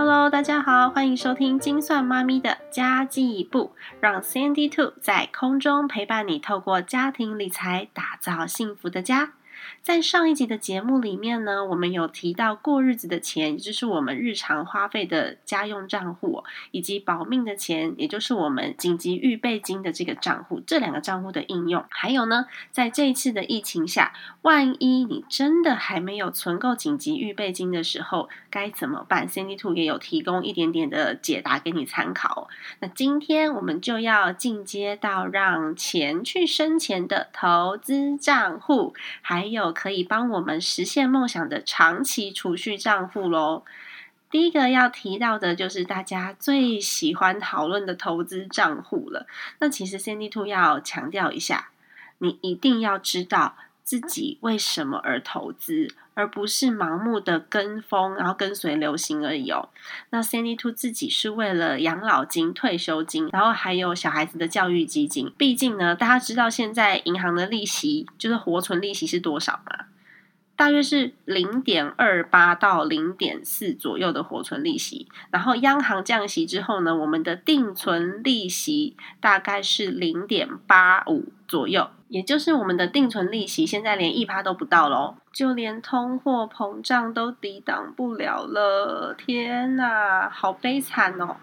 Hello，大家好，欢迎收听金算妈咪的家计部，让 Candy Two 在空中陪伴你，透过家庭理财打造幸福的家。在上一集的节目里面呢，我们有提到过日子的钱，也就是我们日常花费的家用账户，以及保命的钱，也就是我们紧急预备金的这个账户，这两个账户的应用。还有呢，在这一次的疫情下，万一你真的还没有存够紧急预备金的时候，该怎么办？Cindy Two 也有提供一点点的解答给你参考。那今天我们就要进阶到让钱去生钱的投资账户，还有可以帮我们实现梦想的长期储蓄账户喽。第一个要提到的就是大家最喜欢讨论的投资账户了。那其实 Cindy Two 要强调一下，你一定要知道自己为什么而投资。而不是盲目的跟风，然后跟随流行而已哦。那 Sandy Two 自己是为了养老金、退休金，然后还有小孩子的教育基金。毕竟呢，大家知道现在银行的利息就是活存利息是多少吗？大约是零点二八到零点四左右的活存利息。然后央行降息之后呢，我们的定存利息大概是零点八五左右。也就是我们的定存利息现在连一趴都不到喽，就连通货膨胀都抵挡不了了，天哪，好悲惨哦！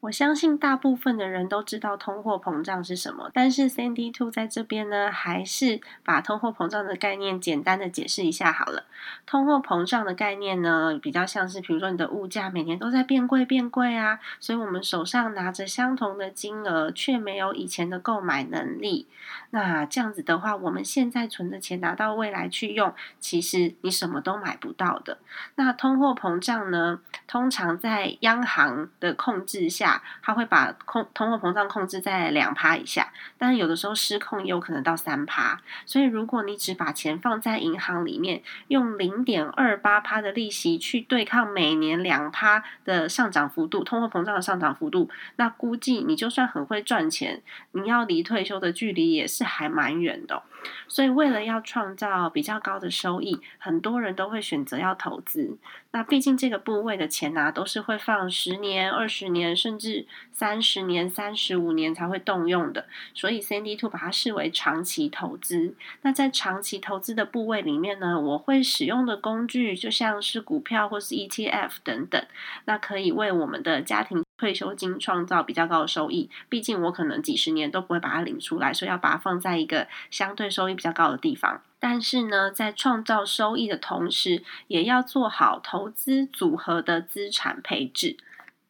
我相信大部分的人都知道通货膨胀是什么，但是 Sandy Two 在这边呢，还是把通货膨胀的概念简单的解释一下好了。通货膨胀的概念呢，比较像是，比如说你的物价每年都在变贵变贵啊，所以我们手上拿着相同的金额，却没有以前的购买能力。那这样子的话，我们现在存的钱拿到未来去用，其实你什么都买不到的。那通货膨胀呢，通常在央行的控制下。它会把控通货膨胀控制在两趴以下，但是有的时候失控也有可能到三趴。所以如果你只把钱放在银行里面，用零点二八趴的利息去对抗每年两趴的上涨幅度，通货膨胀的上涨幅度，那估计你就算很会赚钱，你要离退休的距离也是还蛮远的。所以为了要创造比较高的收益，很多人都会选择要投资。那毕竟这个部位的钱啊，都是会放十年、二十年，甚至三十年、三十五年才会动用的。所以，CND Two 把它视为长期投资。那在长期投资的部位里面呢，我会使用的工具就像是股票或是 ETF 等等，那可以为我们的家庭退休金创造比较高的收益。毕竟我可能几十年都不会把它领出来，所以要把它放在一个相对收益比较高的地方。但是呢，在创造收益的同时，也要做好投资组合的资产配置。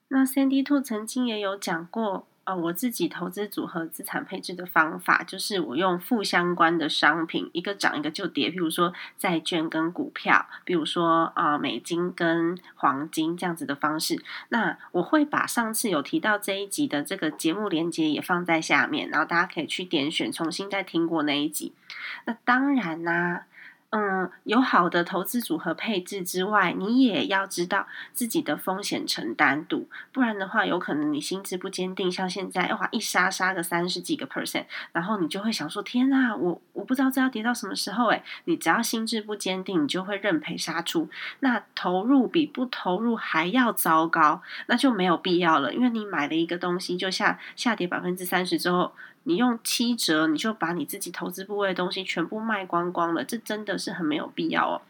那 Sandy Two 曾经也有讲过。我自己投资组合资产配置的方法，就是我用负相关的商品，一个涨一个就跌，比如说债券跟股票，比如说啊美金跟黄金这样子的方式。那我会把上次有提到这一集的这个节目连接也放在下面，然后大家可以去点选重新再听过那一集。那当然啦。嗯，有好的投资组合配置之外，你也要知道自己的风险承担度，不然的话，有可能你心智不坚定，像现在哇一杀杀个三十几个 percent，然后你就会想说：天呐，我我不知道这要跌到什么时候诶，你只要心智不坚定，你就会认赔杀出，那投入比不投入还要糟糕，那就没有必要了，因为你买了一个东西，就像下跌百分之三十之后。你用七折，你就把你自己投资部位的东西全部卖光光了，这真的是很没有必要哦。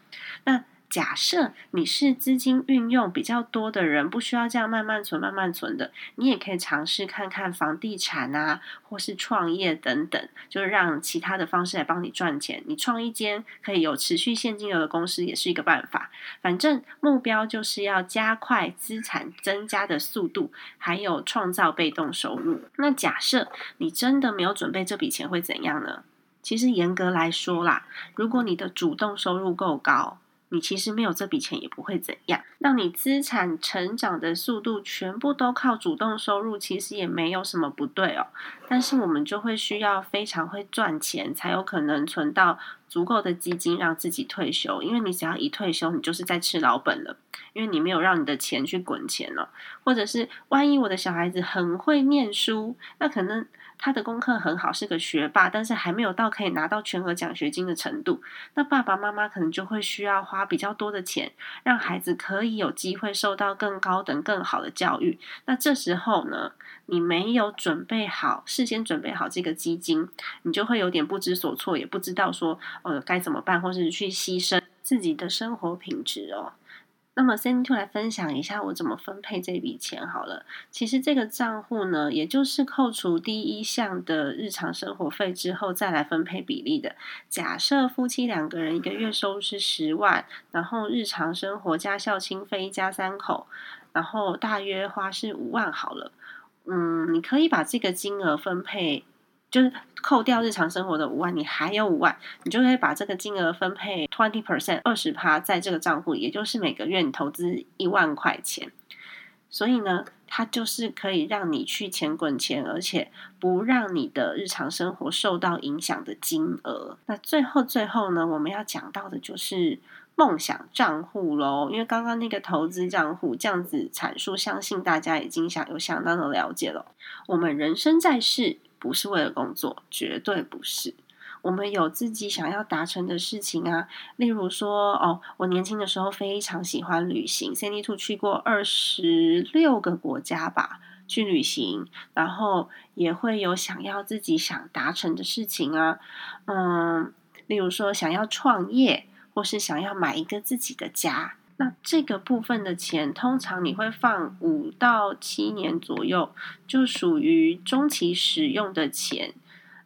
那。假设你是资金运用比较多的人，不需要这样慢慢存、慢慢存的，你也可以尝试看看房地产啊，或是创业等等，就是让其他的方式来帮你赚钱。你创一间可以有持续现金流的公司，也是一个办法。反正目标就是要加快资产增加的速度，还有创造被动收入。那假设你真的没有准备这笔钱，会怎样呢？其实严格来说啦，如果你的主动收入够高。你其实没有这笔钱也不会怎样，让你资产成长的速度全部都靠主动收入，其实也没有什么不对哦。但是我们就会需要非常会赚钱，才有可能存到足够的基金让自己退休，因为你只要一退休，你就是在吃老本了，因为你没有让你的钱去滚钱了，或者是万一我的小孩子很会念书，那可能。他的功课很好，是个学霸，但是还没有到可以拿到全额奖学金的程度。那爸爸妈妈可能就会需要花比较多的钱，让孩子可以有机会受到更高等、更好的教育。那这时候呢，你没有准备好，事先准备好这个基金，你就会有点不知所措，也不知道说呃该怎么办，或是去牺牲自己的生活品质哦。那么，Cindy 就来分享一下我怎么分配这笔钱好了。其实这个账户呢，也就是扣除第一项的日常生活费之后，再来分配比例的。假设夫妻两个人一个月收入是十万，然后日常生活加校清费一家三口，然后大约花是五万好了。嗯，你可以把这个金额分配。就是扣掉日常生活的五万，你还有五万，你就可以把这个金额分配 twenty percent 二十趴在这个账户，也就是每个月你投资一万块钱。所以呢，它就是可以让你去钱滚钱，而且不让你的日常生活受到影响的金额。那最后最后呢，我们要讲到的就是梦想账户喽。因为刚刚那个投资账户这样子阐述，相信大家已经想有相当的了解了。我们人生在世。不是为了工作，绝对不是。我们有自己想要达成的事情啊，例如说，哦，我年轻的时候非常喜欢旅行，Cindy to 去过二十六个国家吧，去旅行，然后也会有想要自己想达成的事情啊，嗯，例如说想要创业，或是想要买一个自己的家。那这个部分的钱，通常你会放五到七年左右，就属于中期使用的钱。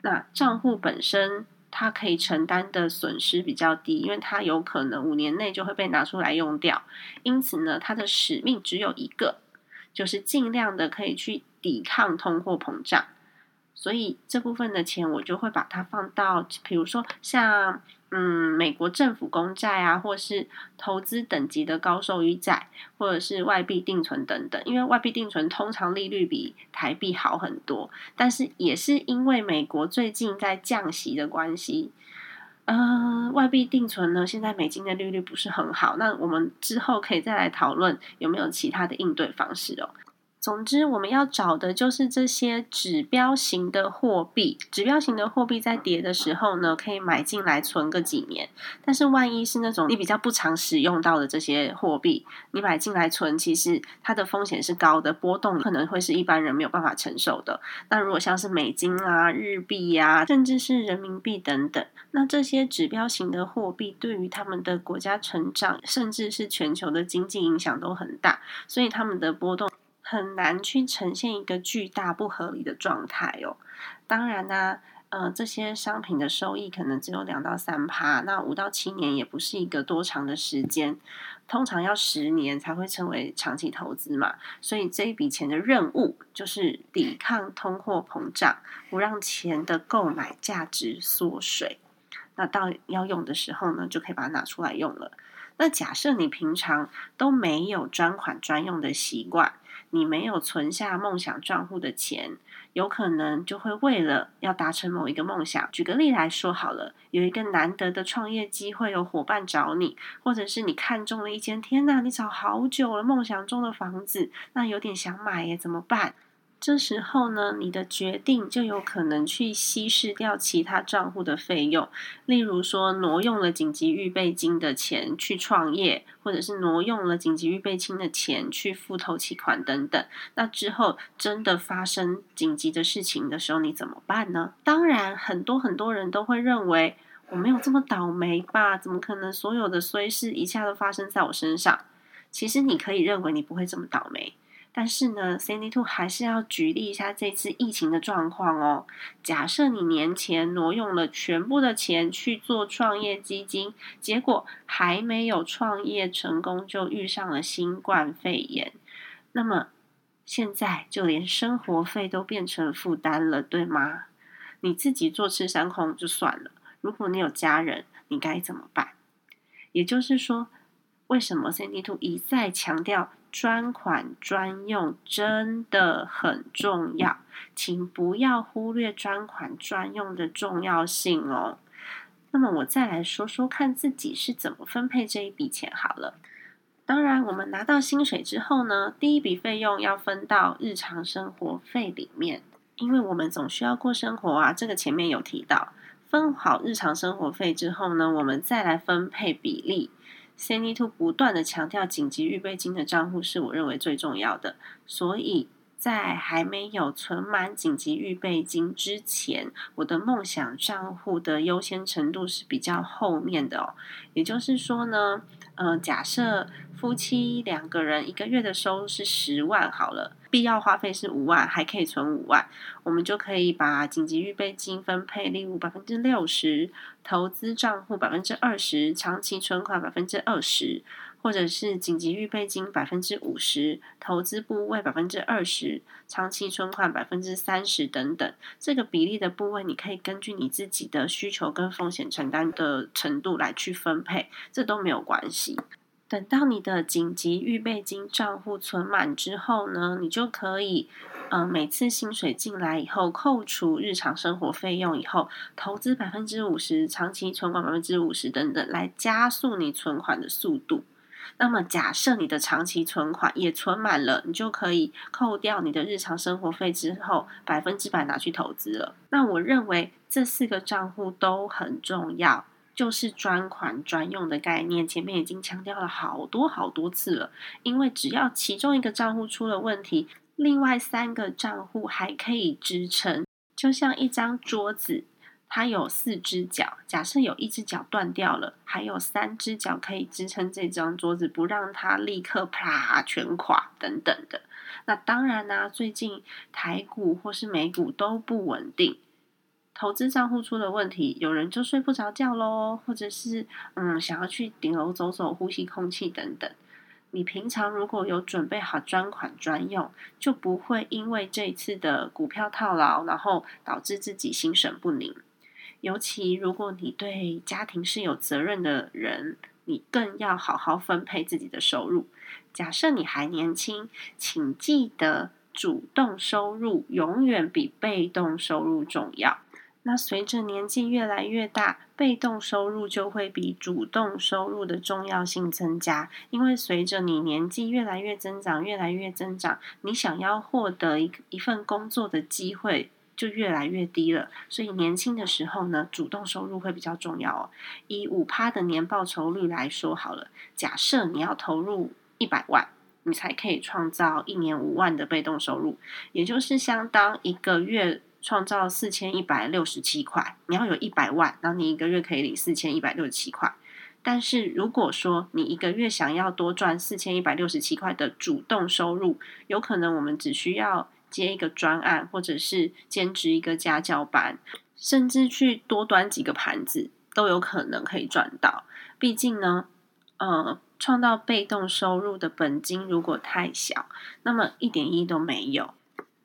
那账户本身它可以承担的损失比较低，因为它有可能五年内就会被拿出来用掉。因此呢，它的使命只有一个，就是尽量的可以去抵抗通货膨胀。所以这部分的钱，我就会把它放到，比如说像。嗯，美国政府公债啊，或是投资等级的高收益债，或者是外币定存等等。因为外币定存通常利率比台币好很多，但是也是因为美国最近在降息的关系，嗯，外币定存呢，现在美金的利率不是很好。那我们之后可以再来讨论有没有其他的应对方式哦。总之，我们要找的就是这些指标型的货币。指标型的货币在跌的时候呢，可以买进来存个几年。但是，万一是那种你比较不常使用到的这些货币，你买进来存，其实它的风险是高的，波动可能会是一般人没有办法承受的。那如果像是美金啊、日币呀，甚至是人民币等等，那这些指标型的货币对于他们的国家成长，甚至是全球的经济影响都很大，所以他们的波动。很难去呈现一个巨大不合理的状态哦。当然呢，呃，这些商品的收益可能只有两到三趴，那五到七年也不是一个多长的时间，通常要十年才会成为长期投资嘛。所以这一笔钱的任务就是抵抗通货膨胀，不让钱的购买价值缩水。那到要用的时候呢，就可以把它拿出来用了。那假设你平常都没有专款专用的习惯。你没有存下梦想账户的钱，有可能就会为了要达成某一个梦想。举个例来说好了，有一个难得的创业机会，有伙伴找你，或者是你看中了一间，天哪，你找好久了，梦想中的房子，那有点想买耶，怎么办？这时候呢，你的决定就有可能去稀释掉其他账户的费用，例如说挪用了紧急预备金的钱去创业，或者是挪用了紧急预备金的钱去付头期款等等。那之后真的发生紧急的事情的时候，你怎么办呢？当然，很多很多人都会认为我没有这么倒霉吧？怎么可能所有的衰事一下都发生在我身上？其实你可以认为你不会这么倒霉。但是呢，Cindy Two 还是要举例一下这次疫情的状况哦。假设你年前挪用了全部的钱去做创业基金，结果还没有创业成功就遇上了新冠肺炎，那么现在就连生活费都变成负担了，对吗？你自己坐吃山空就算了，如果你有家人，你该怎么办？也就是说，为什么 Cindy Two 一再强调？专款专用真的很重要，请不要忽略专款专用的重要性哦。那么我再来说说看自己是怎么分配这一笔钱好了。当然，我们拿到薪水之后呢，第一笔费用要分到日常生活费里面，因为我们总需要过生活啊。这个前面有提到，分好日常生活费之后呢，我们再来分配比例。Sandy Two 不断的强调，紧急预备金的账户是我认为最重要的，所以。在还没有存满紧急预备金之前，我的梦想账户的优先程度是比较后面的哦。也就是说呢，嗯，假设夫妻两个人一个月的收入是十万好了，必要花费是五万，还可以存五万，我们就可以把紧急预备金分配，例如百分之六十，投资账户百分之二十，长期存款百分之二十。或者是紧急预备金百分之五十，投资部位百分之二十，长期存款百分之三十等等，这个比例的部位，你可以根据你自己的需求跟风险承担的程度来去分配，这都没有关系。等到你的紧急预备金账户存满之后呢，你就可以，嗯，每次薪水进来以后，扣除日常生活费用以后，投资百分之五十，长期存款百分之五十等等，来加速你存款的速度。那么，假设你的长期存款也存满了，你就可以扣掉你的日常生活费之后，百分之百拿去投资了。那我认为这四个账户都很重要，就是专款专用的概念。前面已经强调了好多好多次了，因为只要其中一个账户出了问题，另外三个账户还可以支撑，就像一张桌子。它有四只脚，假设有一只脚断掉了，还有三只脚可以支撑这张桌子，不让它立刻啪全垮等等的。那当然呢，最近台股或是美股都不稳定，投资账户出了问题，有人就睡不着觉喽，或者是嗯想要去顶楼走走、呼吸空气等等。你平常如果有准备好专款专用，就不会因为这一次的股票套牢，然后导致自己心神不宁。尤其如果你对家庭是有责任的人，你更要好好分配自己的收入。假设你还年轻，请记得主动收入永远比被动收入重要。那随着年纪越来越大，被动收入就会比主动收入的重要性增加。因为随着你年纪越来越增长，越来越增长，你想要获得一一份工作的机会。就越来越低了，所以年轻的时候呢，主动收入会比较重要哦。以五趴的年报酬率来说好了，假设你要投入一百万，你才可以创造一年五万的被动收入，也就是相当一个月创造四千一百六十七块。你要有一百万，然后你一个月可以领四千一百六十七块。但是如果说你一个月想要多赚四千一百六十七块的主动收入，有可能我们只需要。接一个专案，或者是兼职一个家教班，甚至去多端几个盘子，都有可能可以赚到。毕竟呢，呃，创造被动收入的本金如果太小，那么一点意义都没有。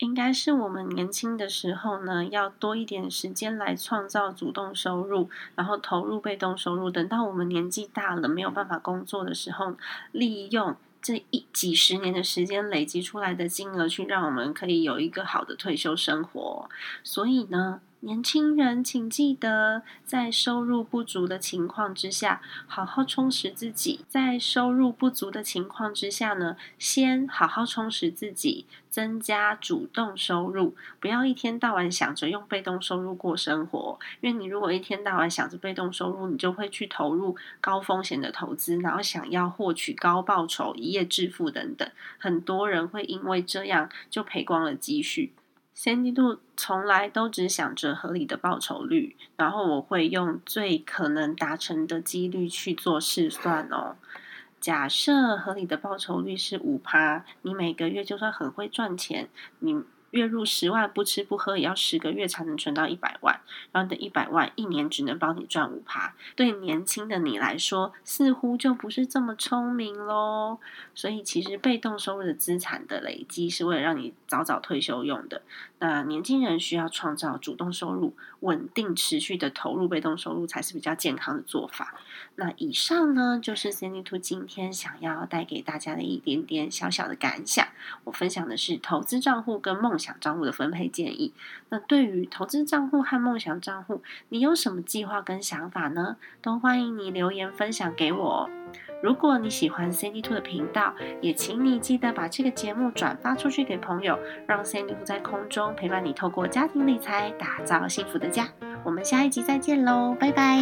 应该是我们年轻的时候呢，要多一点时间来创造主动收入，然后投入被动收入。等到我们年纪大了，没有办法工作的时候，利用。这一几十年的时间累积出来的金额，去让我们可以有一个好的退休生活。所以呢。年轻人，请记得，在收入不足的情况之下，好好充实自己。在收入不足的情况之下呢，先好好充实自己，增加主动收入，不要一天到晚想着用被动收入过生活。因为你如果一天到晚想着被动收入，你就会去投入高风险的投资，然后想要获取高报酬、一夜致富等等。很多人会因为这样就赔光了积蓄。先季度从来都只想着合理的报酬率，然后我会用最可能达成的几率去做试算哦。假设合理的报酬率是五趴，你每个月就算很会赚钱，你。月入十万，不吃不喝也要十个月才能存到一百万，然后你的一百万一年只能帮你赚五趴，对年轻的你来说，似乎就不是这么聪明喽。所以，其实被动收入的资产的累积是为了让你早早退休用的。那年轻人需要创造主动收入，稳定持续的投入被动收入才是比较健康的做法。那以上呢，就是 Cindy Two 今天想要带给大家的一点点小小的感想。我分享的是投资账户跟梦。想账户的分配建议。那对于投资账户和梦想账户，你有什么计划跟想法呢？都欢迎你留言分享给我。如果你喜欢 Sandy Two 的频道，也请你记得把这个节目转发出去给朋友，让 Sandy Two 在空中陪伴你，透过家庭理财打造幸福的家。我们下一集再见喽，拜拜。